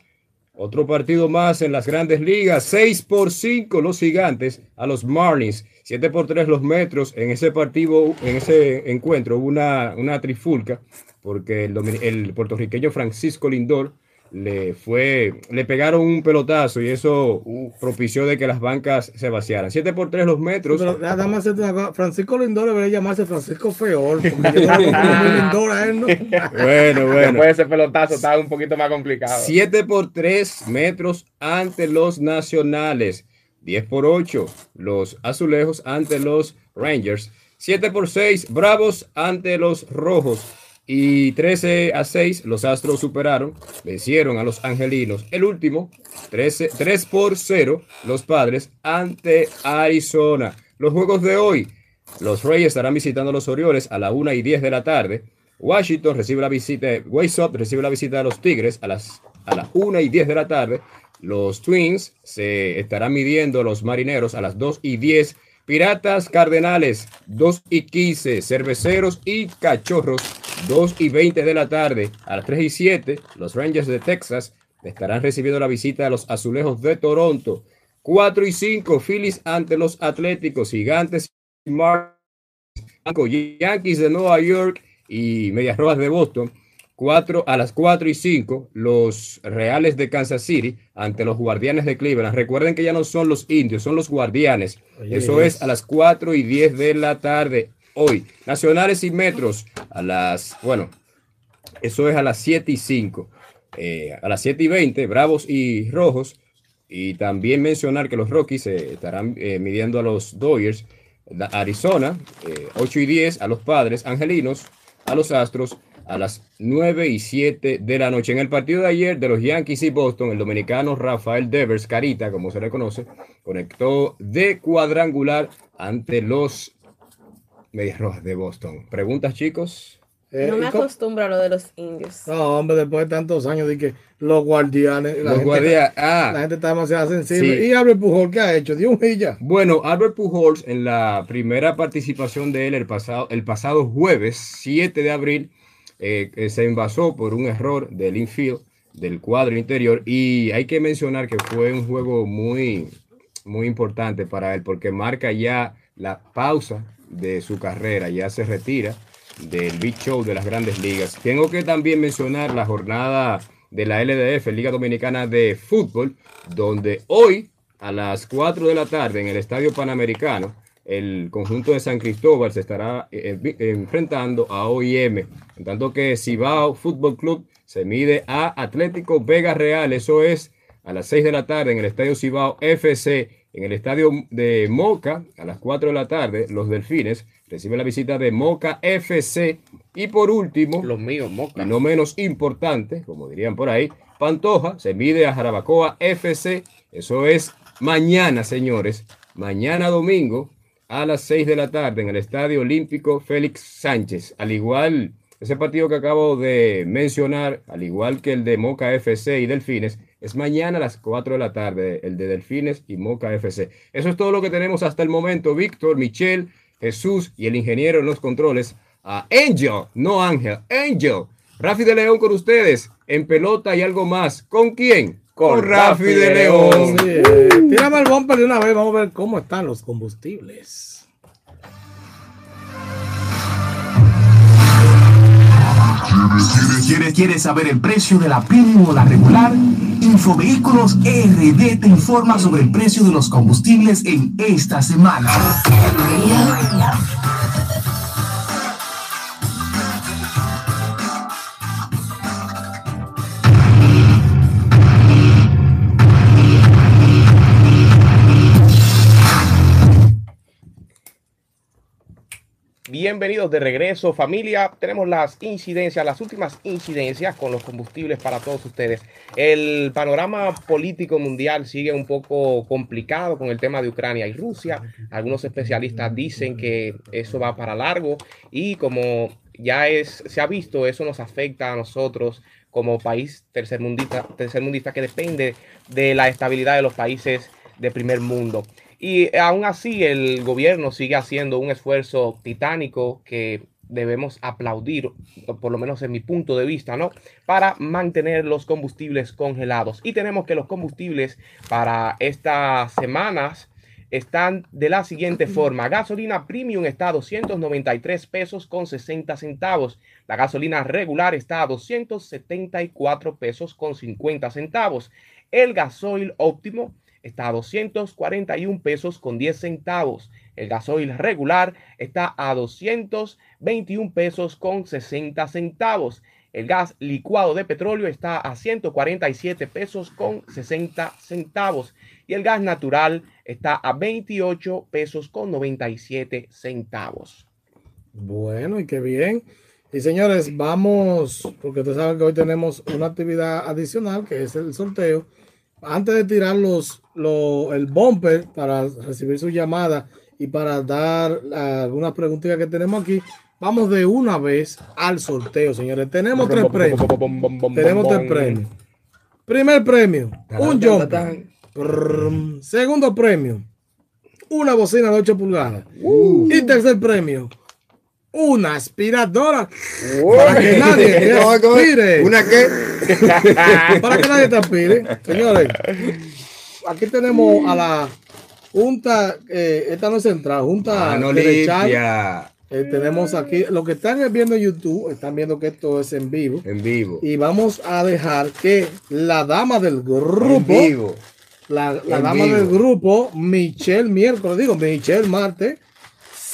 Otro partido más en las grandes ligas, 6 por 5 los Gigantes a los Marlins. 7 por 3 los metros. En ese partido, en ese encuentro, hubo una, una trifulca porque el, el, puertorriqueño Francisco Lindor le fue, le pegaron un pelotazo y eso propició de que las bancas se vaciaran. 7 por 3 los metros. Pero Francisco Lindor debería llamarse Francisco Feor. <laughs> Bueno, bueno. Después ese pelotazo estaba un poquito más complicado. 7 por 3 metros ante los nacionales. 10 por 8 los azulejos ante los Rangers, 7 por 6 Bravos ante los Rojos y 13 a 6 los Astros superaron, vencieron a los Angelinos. El último, 13, 3 por 0 los Padres ante Arizona. Los juegos de hoy, los Reyes estarán visitando a los Orioles a la 1 y 10 de la tarde. Washington recibe la visita, Waysop recibe la visita de los Tigres a las a las 1 y 10 de la tarde. Los Twins se estarán midiendo los marineros a las 2 y 10. Piratas Cardenales 2 y 15. Cerveceros y Cachorros 2 y 20 de la tarde. A las 3 y 7 los Rangers de Texas estarán recibiendo la visita de los Azulejos de Toronto. 4 y 5 Phillies ante los Atléticos Gigantes y Yankees de Nueva York y Medias Rojas de Boston a las 4 y 5 los Reales de Kansas City ante los Guardianes de Cleveland. Recuerden que ya no son los indios, son los Guardianes. Eso es a las 4 y 10 de la tarde hoy. Nacionales y Metros a las, bueno, eso es a las 7 y 5. Eh, a las 7 y 20, Bravos y Rojos. Y también mencionar que los Rockies se estarán eh, midiendo a los Dodgers. Arizona, 8 eh, y 10 a los Padres Angelinos, a los Astros a las 9 y 7 de la noche. En el partido de ayer de los Yankees y Boston, el dominicano Rafael Devers, Carita, como se le conoce, conectó de cuadrangular ante los Medias Rojas de Boston. ¿Preguntas, chicos? Eh, No me ¿y cómo- acostumbro a lo de los indios. No, hombre, después de tantos años de que los guardianes, la, Los gente, guardias- la ah, gente está demasiado sensible. Sí. Y Albert Pujol, ¿qué ha hecho? Dio un ya. Bueno, Albert Pujols en la primera participación de él el pasado, el pasado jueves 7 de abril eh, eh, se envasó por un error del infield del cuadro interior y hay que mencionar que fue un juego muy muy importante para él porque marca ya la pausa de su carrera, ya se retira del Big Show de las grandes ligas. Tengo que también mencionar la jornada de la LDF, Liga Dominicana de Fútbol, donde hoy a las 4 de la tarde en el Estadio Panamericano, el conjunto de San Cristóbal se estará eh, vi- enfrentando a OIM, en tanto que Cibao Fútbol Club se mide a Atlético Vega Real, eso es a las 6 de la tarde en el Estadio Cibao FC, en el Estadio de Moca, a las 4 de la tarde, los Delfines reciben la visita de Moca FC y por último, Los míos, moca. y no menos importante, como dirían por ahí, Pantoja se mide a Jarabacoa FC. Eso es mañana, señores. Mañana domingo a las 6 de la tarde en el Estadio Olímpico Félix Sánchez. Al igual, ese partido que acabo de mencionar, al igual que el de Moca FC y Delfines, es mañana a las 4 de la tarde, el de Delfines y Moca FC. Eso es todo lo que tenemos hasta el momento. Víctor, Michelle, Jesús y el ingeniero en los controles a Angel, no Ángel, Angel. Rafi de León con ustedes, en pelota y algo más. ¿Con quién? Con Rafi de de León. Sí, eh, tírame el bumper de una vez, vamos a ver cómo están los combustibles. ¿Quieres, quieres, quieres saber el precio de la premium o la regular? Infovehículos RD te informa sobre el precio de los combustibles en esta semana. Bienvenidos de regreso, familia. Tenemos las incidencias, las últimas incidencias con los combustibles para todos ustedes. El panorama político mundial sigue un poco complicado con el tema de Ucrania y Rusia. Algunos especialistas dicen que eso va para largo y como ya es, se ha visto, eso nos afecta a nosotros como país tercermundista, tercermundista que depende de la estabilidad de los países de primer mundo. Y aún así el gobierno sigue haciendo un esfuerzo titánico que debemos aplaudir, por lo menos en mi punto de vista, ¿no? Para mantener los combustibles congelados. Y tenemos que los combustibles para estas semanas están de la siguiente forma. Gasolina premium está a 293 pesos con 60 centavos. La gasolina regular está a 274 pesos con 50 centavos. El gasoil óptimo está a 241 pesos con 10 centavos. El gasoil regular está a 221 pesos con 60 centavos. El gas licuado de petróleo está a 147 pesos con 60 centavos. Y el gas natural está a 28 pesos con 97 centavos. Bueno, y qué bien. Y señores, vamos, porque ustedes saben que hoy tenemos una actividad adicional que es el sorteo. Antes de tirar los, lo- el bumper para recibir su llamada y para dar algunas preguntitas que tenemos aquí, vamos de una vez al sorteo, señores. Tenemos tres premios. Tenemos tres premios. Primer premio, un jumper. Prrrm. Segundo premio, una bocina de 8 pulgadas. Y tercer premio, una aspiradora. Para que nadie <laughs> te aspire. ¿Una qué? <laughs> Para que nadie te aspire. Señores, aquí tenemos a la Junta, eh, esta no es central, Junta Derechal. limpia. Eh, tenemos aquí, lo que están viendo en YouTube, están viendo que esto es en vivo. En vivo. Y vamos a dejar que la dama del En grupo, vivo. la, la En dama vivo. del grupo, Michelle miércoles, digo, Michelle Marte,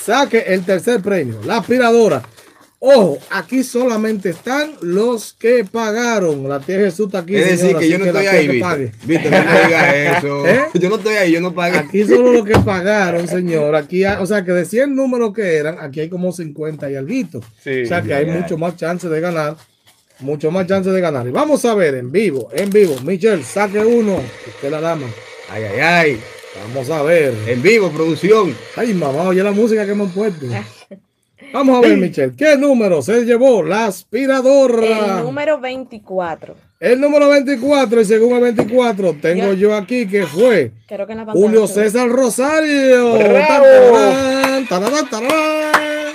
saque el tercer premio, la aspiradora. Ojo, aquí solamente están los que pagaron. La tía Jesús está aquí. Es decir, señora, que yo no estoy ahí, Víctor. Víctor, no me digas eso. <laughs> ¿Eh? Yo no estoy ahí, yo no pagué. Aquí solo los que pagaron, señor. Aquí, hay- o sea, que de 100 números que eran, aquí hay como 50 y algo. Sí. O sea, que hay mucho más chance de ganar. Mucho más chance de ganar. Y vamos a ver en vivo, en vivo. Michelle, saque uno. Usted la dama. Ay, ay, ay. Vamos a ver. En vivo, producción. Ay, mamá, oye la música que hemos puesto. <laughs> Vamos a ver, Michelle. ¿Qué número se llevó la aspiradora? El número 24. El número 24, y según el 24, tengo Yo- yo aquí que fue Creo que en la. Julio. César Rosario. ¡Bravo! Tararán, tararán, tararán.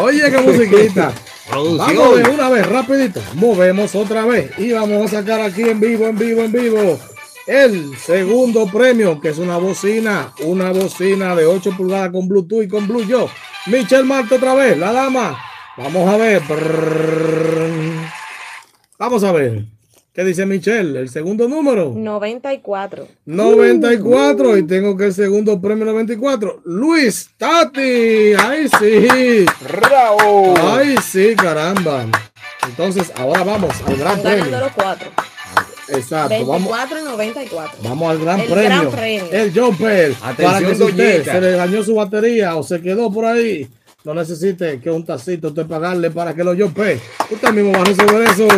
Oye, qué musiquita. <laughs> Vamos de una vez, rapidito. Movemos otra vez y vamos a sacar aquí en vivo, en vivo, en vivo. El segundo premio, que es una bocina, una bocina de 8 pulgadas con Bluetooth y con Blue Yo. Michelle Marte otra vez, la dama. Vamos a ver. Vamos a ver. ¿Qué dice Michelle? El segundo número. 94. 94 y tengo que el segundo premio 94. Luis Tati. Ay, sí. ¡Bravo! Ay, sí, caramba. Entonces, ahora vamos al gran Ganando premio. los cuatro. Exacto, vamos, 24 y 94. vamos al gran El premio. gran premio. El jumper. para Atención, que si usted se le dañó su batería o se quedó por ahí, no necesite que un tacito usted pagarle para que lo jumpe. Usted mismo va a resolver eso.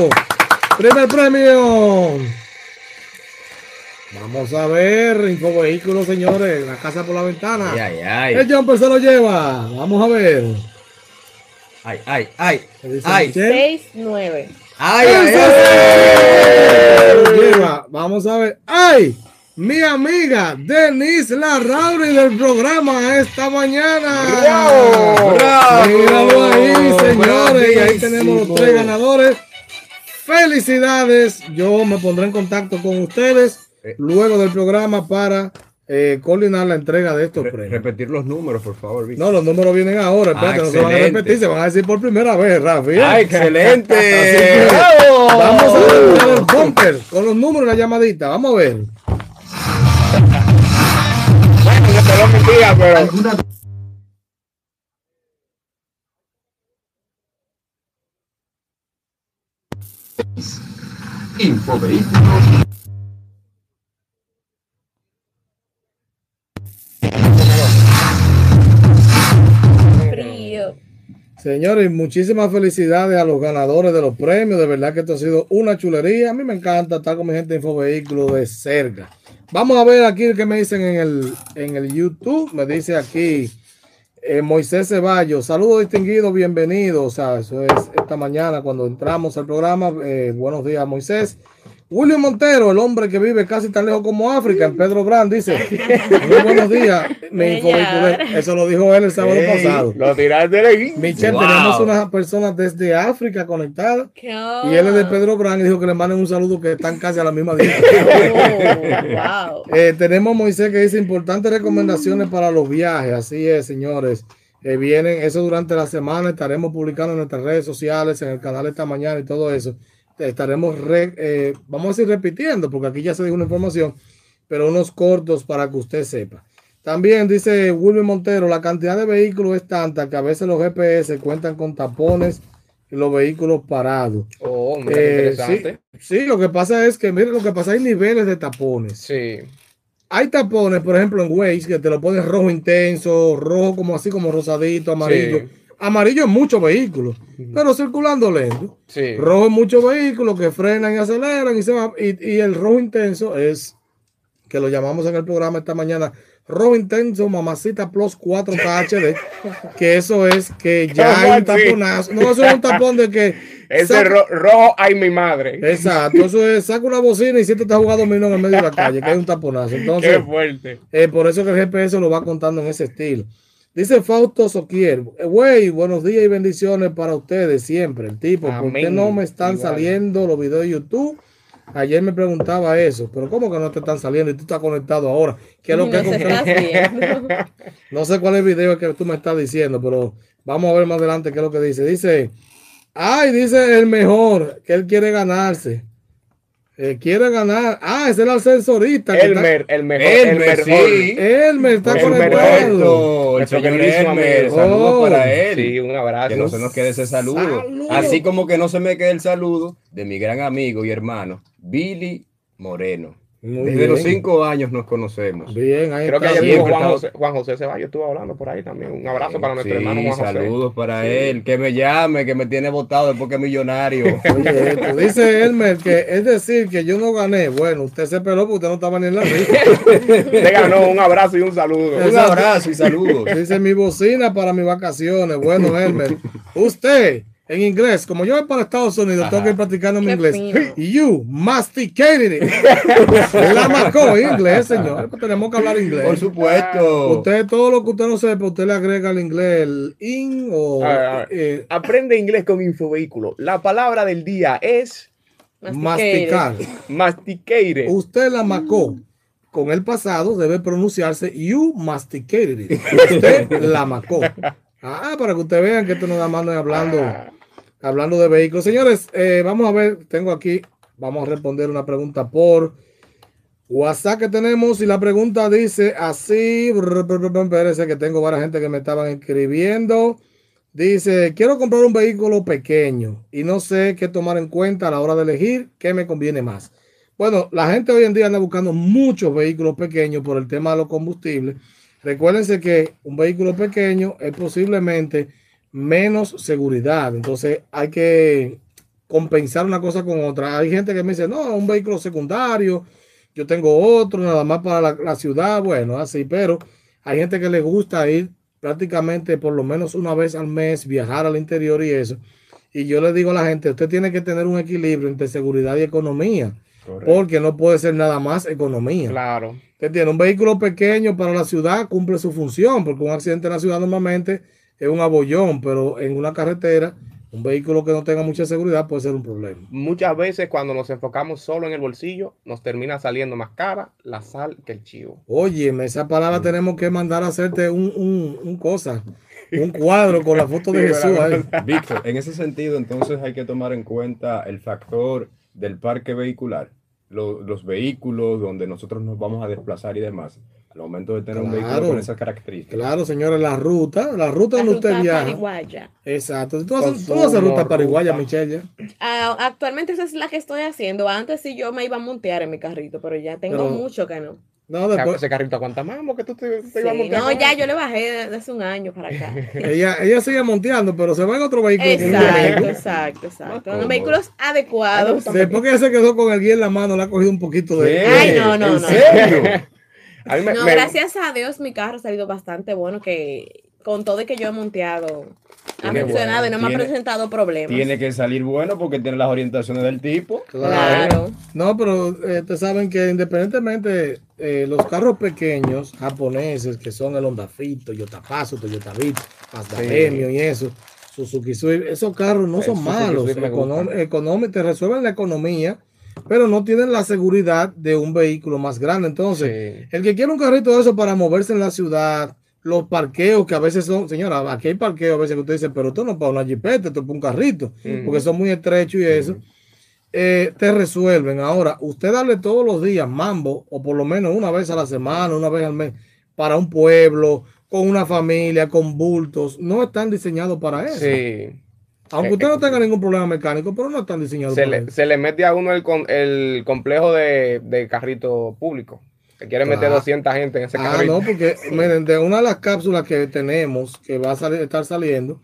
Primer premio. Vamos a ver, Infovehículos, señores, la casa por la ventana. Ay, ay, ay. El jumper se lo lleva. Vamos a ver. Ay, ay, ay. ¿Qué dice Ay, Michelle? 6, 9. ay, ay, ¡Ese ay. Vamos a ver. ¡Ay! Mi amiga Denise Larrauri del programa esta mañana. ¡Bravo! ¡Bravo! Ahí, señores. Y ahí tenemos los tres ganadores. Felicidades. Yo me pondré en contacto con ustedes Eh. luego del programa para eh, coordinar la entrega de estos Re- premios. repetir los números, por favor, Vic. No, los números vienen ahora. Espérate, Ah, no se van a excelente. repetir, se van a decir por primera vez, Rafi. ¿eh? ¡Ah, excelente! <laughs> Vamos a ver el bumper con los números y la llamadita. Vamos a ver. Bueno, que te lo mentira, pero. alguna Infovehículos Frío. Señores, muchísimas felicidades a los ganadores de los premios. De verdad que esto ha sido una chulería. A mí me encanta estar con mi gente de Infovehículos de cerca. Vamos a ver aquí que me dicen en el, en el YouTube. Me dice aquí eh, Moisés Ceballos. Saludos distinguidos, bienvenidos. O sea, eso es esta mañana cuando entramos al programa. Eh, buenos días, Moisés. William Montero, el hombre que vive casi tan lejos como África, en Pedro Brand, dice: Muy buenos días. Mi. Eso lo dijo él el sábado Ey, pasado. Lo tiraste de ahí. Michelle, Wow. tenemos unas personas desde África conectadas ¿Qué y él es de? Pedro Brand y dijo que le manden un saludo que están casi a la misma distancia. <laughs> Oh, wow. Eh, tenemos a Moisés que dice importantes recomendaciones para los viajes. Así es, señores. Eh, vienen, eso durante la semana estaremos publicando en nuestras redes sociales, en el canal esta mañana y todo eso. Estaremos, re- eh, vamos a decir repitiendo, porque aquí ya se dijo una información, pero unos cortos para que usted sepa. También dice William Montero, la cantidad de vehículos es tanta que a veces los GPS cuentan con tapones y los vehículos parados. Oh, mira qué Eh, interesante. sí, sí, lo que pasa es que, mire, lo que pasa, hay niveles de tapones. Sí. Hay tapones, por ejemplo, en Waze, que te lo pones rojo intenso, rojo como así, como rosadito, amarillo. Sí. Amarillo en muchos vehículos, pero circulando lento. Sí. Rojo en muchos vehículos que frenan y aceleran y se van. Y, y el rojo intenso es, que lo llamamos en el programa esta mañana, rojo intenso, mamacita plus 4 KHD, <laughs> que eso es que ya ¿Cómo hay un taponazo. No, eso es un tapón de que... <laughs> Ese ro- rojo, ay, mi madre. Exacto, eso es, saca una bocina y siete está jugando dominó en el medio de la calle, que hay un taponazo. <laughs> Entonces, Qué fuerte. eh, por eso que el GPS lo va contando en ese estilo. Dice Fausto Soquier, güey, buenos días y bendiciones para ustedes siempre. El tipo, ¿por qué Amén. no me están Igual. saliendo los videos de YouTube? Ayer me preguntaba eso, pero ¿cómo que no te están saliendo y tú estás conectado ahora? ¿Qué es lo que No se está haciendo. <laughs> no sé cuál es el video que tú me estás diciendo, pero vamos a ver más adelante qué es lo que dice. Dice, ay, dice el mejor, que él quiere ganarse. Eh, quiere ganar. Ah, ese es el ascensorista. que está- Elmer, el mejor. Elmer, el mejor. sí. Elmer está El conectado. El señor Elmer, saludos Oh, para él. Sí, un abrazo. Que no se nos quede ese saludo. Saludo. Así como que no se me quede el saludo de mi gran amigo y hermano, Billy Moreno. Muy Desde los bien. cinco años nos conocemos. Bien, ahí Creo que ayer Juan José, Juan José Ceballos, estuvo hablando por ahí también. Un abrazo para nuestro Sí, hermano Juan José. saludos para Sí. él, que me llame, que me tiene votado después que es millonario. <laughs> Oye, esto, dice Elmer que es decir que yo no gané. Bueno, usted se peló porque usted no estaba ni en la rifa. <laughs> Te ganó un abrazo y un saludo. Un abrazo y saludos. Dice mi bocina para mis vacaciones. Bueno, Elmer, usted en inglés, como yo voy para Estados Unidos, tengo que ir practicando mi inglés. fino. You masticated it. <laughs> La marcó en inglés, señor. Pues tenemos que hablar inglés. Por supuesto. Usted, todo lo que usted no sepa, usted le agrega al inglés el in o A ver, a ver. eh, Aprende inglés con Infovehículo. La palabra del día es masticar. masticated. Usted la macó. Con el pasado debe pronunciarse you masticated it. <laughs> Usted la macó. Ah, para que ustedes vean que esto no da más no es hablando, de vehículos. Señores, eh, vamos a ver, tengo aquí, vamos a responder una pregunta por WhatsApp que tenemos y la pregunta dice así, espérese que tengo varias gente que me estaban escribiendo. Dice, quiero comprar un vehículo pequeño y no sé qué tomar en cuenta a la hora de elegir qué me conviene más. Bueno, la gente hoy en día anda buscando muchos vehículos pequeños por el tema de los combustibles. Recuérdense que un vehículo pequeño es posiblemente menos seguridad. Entonces hay que compensar una cosa con otra. Hay gente que me dice, no, un vehículo secundario, yo tengo otro, nada más para la, la ciudad. Bueno, así, pero hay gente que le gusta ir prácticamente por lo menos una vez al mes, viajar al interior y eso. Y yo le digo a la gente, usted tiene que tener un equilibrio entre seguridad y economía, Correcto. porque no puede ser nada más economía. Claro. ¿Te entiendes? Un vehículo pequeño para la ciudad cumple su función, porque un accidente en la ciudad normalmente es un abollón, pero en una carretera, un vehículo que no tenga mucha seguridad puede ser un problema. Muchas veces cuando nos enfocamos solo en el bolsillo, nos termina saliendo más cara la sal que el chivo. Oye, esa palabra tenemos que mandar a hacerte un, un, un cosa, un cuadro con la foto de Sí, Jesús. ahí. <laughs> Víctor, en ese sentido, entonces hay que tomar en cuenta el factor del parque vehicular, lo- los vehículos donde nosotros nos vamos a desplazar y demás. Al momento de tener un vehículo con esas características. Claro, señores, la ruta, la ruta La donde ruta usted viaja. pariguaya. Exacto. Tú haces, tú haces ruta ruta. pariguaya, Michelle. Ah, actualmente esa es la que estoy haciendo. Antes sí yo me iba a montear en mi carrito, pero ya tengo Pero- mucho que no. No, después, ese carrito aguanta más, porque tú te, te Sí, ibas a no, ya yo le bajé desde hace un año para acá. <laughs> ella, ella sigue monteando, pero se va en otro vehículo. Exacto, exacto, exacto. Con vehículos adecuados. Después que ella se quedó con el guía en la mano, le ha cogido un poquito de. ¿Qué? Ay, no, no, ¿En no. serio? <laughs> A mí me- No, me- gracias a Dios mi carro ha salido bastante bueno que con todo y que yo he monteado ha funcionado bueno, y no me ha presentado problemas. Tiene que salir bueno porque tiene las orientaciones del tipo. Claro. No, pero eh, ustedes saben que independientemente eh, los carros pequeños japoneses que son el Honda Fit, Toyota Paso, Toyota Vitz, Mazda Sí. Demio y eso, Suzuki Swift, esos carros no El son Suzuki malos, econom- te resuelven la economía, pero no tienen la seguridad de un vehículo más grande. Entonces, Sí. el que quiere un carrito de eso para moverse en la ciudad, los parqueos que a veces son, señora, aquí hay parqueos a veces que usted dice, pero esto no es para una jipeta, esto es para un carrito, Ujú. porque son muy estrechos y eso, eh, te resuelven. Ahora, usted darle todos los días mambo, o por lo menos una vez a la semana, una vez al mes, para un pueblo, con una familia, con bultos, no están diseñados para eso. Sí. Aunque usted no tenga ningún problema mecánico, pero no están diseñados Se para le, eso. se le mete a uno el, con- el complejo de, de carrito público. Que quiere meter Claro. 200 gente en ese Ah, carrito. no, porque miren, de una de las cápsulas que tenemos, que va a salir, estar saliendo,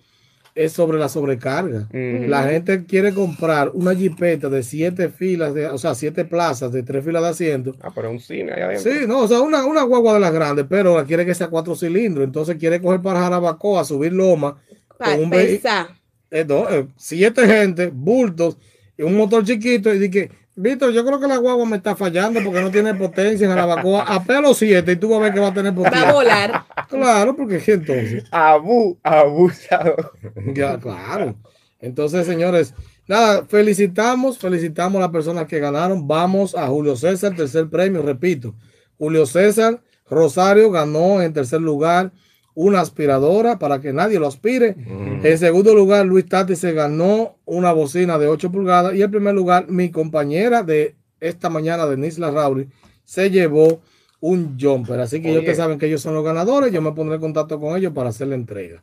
es sobre la sobrecarga. La gente quiere comprar una jipeta de siete filas, de, o sea, siete plazas de tres filas de asiento. Ah, pero es un cine allá adentro. Sí, no, o sea, una, una guagua de las grandes, pero la quiere que sea cuatro cilindros. Entonces quiere coger para Jarabacoa, subir loma, Pa- con un pensar. Eh, no, eh, siete gente, bultos, y un motor chiquito, y dije, Víctor, yo creo que la guagua me está fallando porque no tiene potencia en Jarabacoa. A pelo siete y tú vas a ver que va a tener Va a potencia. volar. Claro, porque es que entonces. Abu, abusado. Ya, claro. Entonces, señores, nada, felicitamos, felicitamos a las personas que ganaron. Vamos a Julio César, tercer premio, repito. Julio César Rosario ganó en tercer lugar una aspiradora para que nadie lo aspire. En segundo lugar, Luis Tati se ganó una bocina de 8 pulgadas. Y en primer lugar, mi compañera de esta mañana, Denise Larrauri, se llevó un jumper. Así que Oye. ustedes saben que ellos son los ganadores. Yo me pondré en contacto con ellos para hacer la entrega.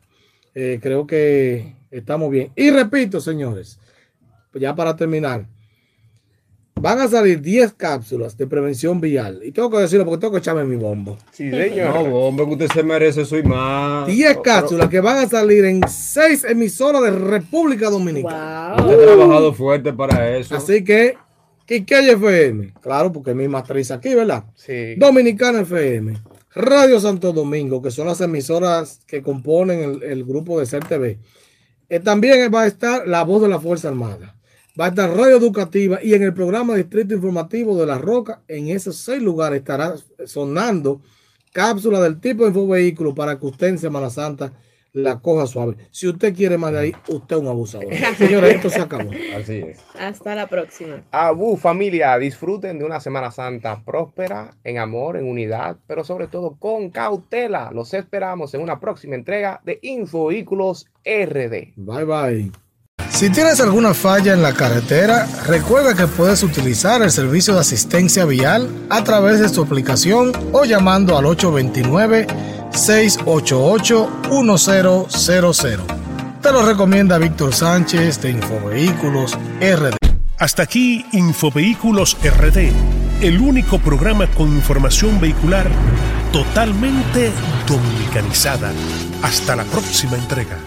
Eh, creo que estamos bien. Y repito, señores, ya para terminar, van a salir 10 cápsulas de prevención vial. Y tengo que decirlo porque tengo que echarme mi bombo. Sí, señor. No, hombre, que usted se merece eso y más. 10 cápsulas que van a salir en 6 emisoras de República Dominicana. Wow. Usted ha trabajado fuerte para eso. Así que, ¿qué hay FM? Claro, porque es mi matriz aquí, ¿verdad? Sí. Dominicana FM, Radio Santo Domingo, que son las emisoras que componen el, el grupo de CERTV. Eh, también va a estar La Voz de la Fuerza Armada. Va a estar Radio Educativa y en el programa Distrito Informativo de La Roca, en esos seis lugares estará sonando cápsula del tipo de infovehículo para que usted en Semana Santa la coja suave. Si usted quiere más de ahí, usted es un abusador. <laughs> Señores, esto se acabó. Así es. Hasta la próxima. Abu, familia, disfruten de una Semana Santa próspera, en amor, en unidad, pero sobre todo con cautela. Los esperamos en una próxima entrega de Infovehículos RD. Bye bye. Si tienes alguna falla en la carretera, recuerda que puedes utilizar el servicio de asistencia vial a través de su aplicación o llamando al 829-688-1000. Te lo recomienda Víctor Sánchez de Infovehículos RD. Hasta aquí Infovehículos RD, el único programa con información vehicular totalmente dominicanizada. Hasta la próxima entrega.